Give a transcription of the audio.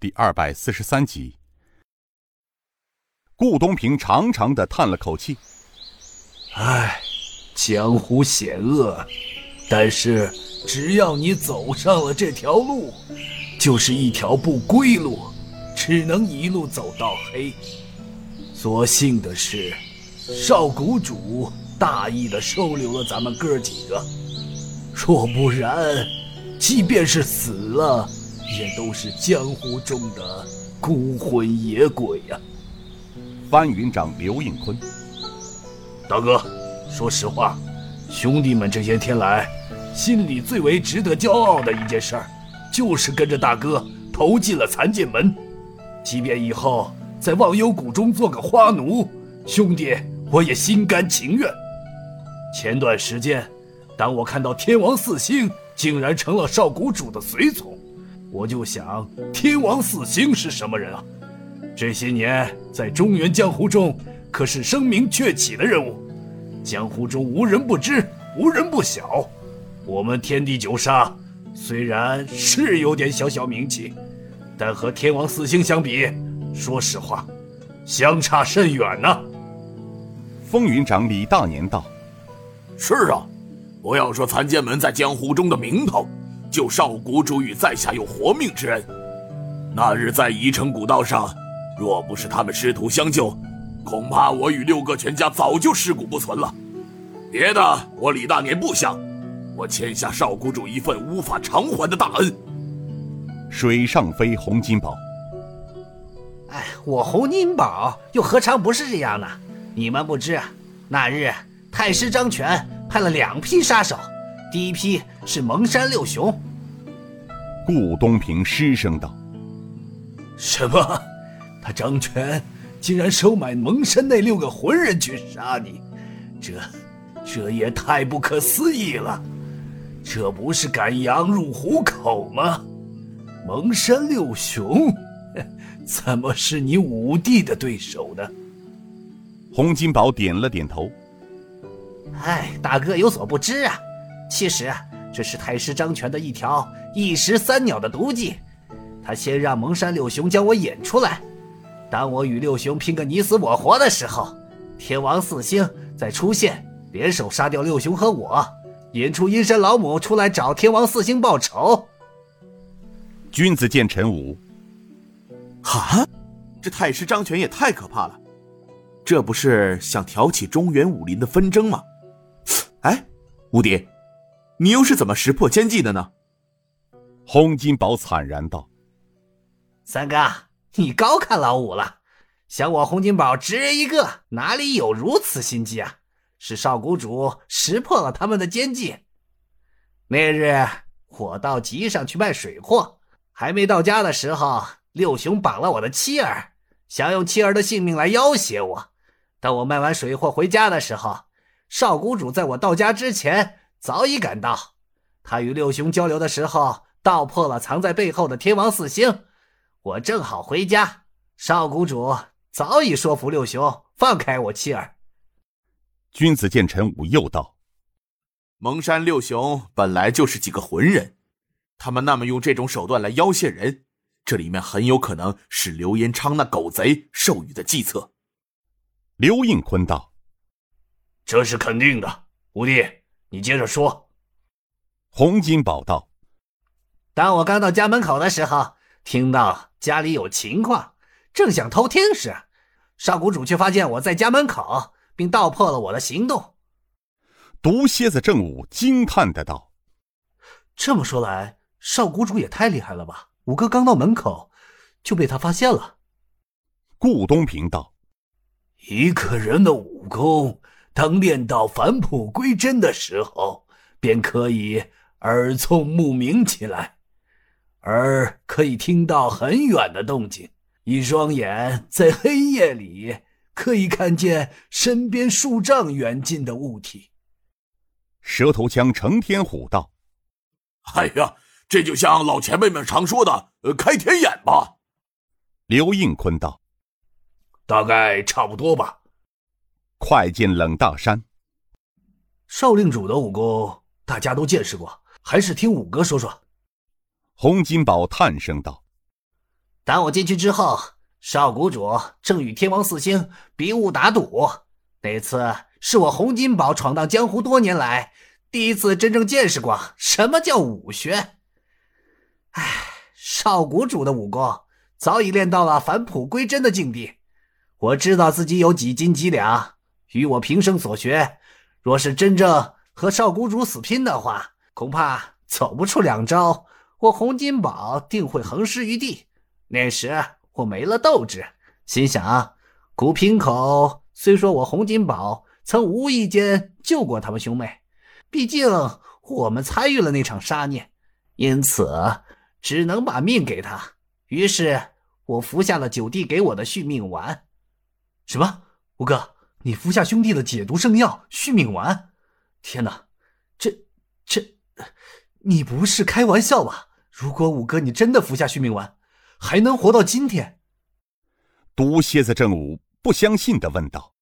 第二百四十三集。顾东平长长的叹了口气：“唉，江湖险恶，但是只要你走上了这条路，就是一条不归路，只能一路走到黑。所幸的是，少谷主大义的收留了咱们哥几个，若不然，即便是死了。”也都是江湖中的孤魂野鬼呀。翻云长刘应坤，大哥，说实话，兄弟们这些天来，心里最为值得骄傲的一件事儿，就是跟着大哥投进了残剑门。即便以后在忘忧谷中做个花奴，兄弟我也心甘情愿。前段时间，当我看到天王四星竟然成了少谷主的随从。我就想，天王四星是什么人啊？这些年在中原江湖中，可是声名鹊起的人物，江湖中无人不知，无人不晓。我们天地九杀虽然是有点小小名气，但和天王四星相比，说实话，相差甚远呐。风云长李大年道：“是啊，不要说残剑门在江湖中的名头。”就少谷主与在下有活命之恩，那日在宜城古道上，若不是他们师徒相救，恐怕我与六个全家早就尸骨不存了。别的我李大年不想，我欠下少谷主一份无法偿还的大恩。水上飞洪金宝，哎，我洪金宝又何尝不是这样呢？你们不知，那日太师张权派了两批杀手。第一批是蒙山六雄。顾东平失声道：“什么？他张全竟然收买蒙山那六个浑人去杀你？这，这也太不可思议了！这不是赶羊入虎口吗？蒙山六雄，怎么是你五弟的对手呢？”洪金宝点了点头：“哎，大哥有所不知啊。”其实啊，这是太师张全的一条一石三鸟的毒计。他先让蒙山六雄将我引出来，当我与六雄拼个你死我活的时候，天王四星再出现，联手杀掉六雄和我，引出阴山老母出来找天王四星报仇。君子见陈武，哈，这太师张全也太可怕了，这不是想挑起中原武林的纷争吗？哎，吴迪。你又是怎么识破奸计的呢？洪金宝惨然道：“三哥，你高看老五了。想我洪金宝直人一个，哪里有如此心机啊？是少谷主识破了他们的奸计。那日我到集上去卖水货，还没到家的时候，六雄绑了我的妻儿，想用妻儿的性命来要挟我。当我卖完水货回家的时候，少谷主在我到家之前。”早已赶到，他与六雄交流的时候，道破了藏在背后的天王四星。我正好回家，少谷主早已说服六雄放开我妻儿。君子见陈武又道：“蒙山六雄本来就是几个浑人，他们那么用这种手段来要挟人，这里面很有可能是刘延昌那狗贼授予的计策。”刘应坤道：“这是肯定的，五弟。”你接着说。洪金宝道：“当我刚到家门口的时候，听到家里有情况，正想偷听时，少谷主却发现我在家门口，并道破了我的行动。”毒蝎子正武惊叹的道：“这么说来，少谷主也太厉害了吧？五哥刚到门口，就被他发现了。”顾东平道：“一个人的武功。”当练到返璞归真的时候，便可以耳聪目明起来，而可以听到很远的动静。一双眼在黑夜里可以看见身边数丈远近的物体。蛇头枪成天虎道：“哎呀，这就像老前辈们常说的‘呃，开天眼’吧。”刘应坤道：“大概差不多吧。”快进冷大山。少令主的武功大家都见识过，还是听五哥说说。洪金宝叹声道：“当我进去之后，少谷主正与天王四星比武打赌。那次是我洪金宝闯荡江湖多年来第一次真正见识过什么叫武学。唉，少谷主的武功早已练到了返璞归真的境地。我知道自己有几斤几两，与我平生所学，若是真正和少谷主死拼的话，恐怕走不出两招，我洪金宝定会横尸于地。那时我没了斗志，心想：古平口虽说我洪金宝曾无意间救过他们兄妹，毕竟我们参与了那场杀孽，因此只能把命给他。于是我服下了九弟给我的续命丸。什么？五哥，你服下兄弟的解毒圣药续命丸？天哪，这这，你不是开玩笑吧？如果五哥你真的服下续命丸，还能活到今天？毒蝎子正午不相信的问道。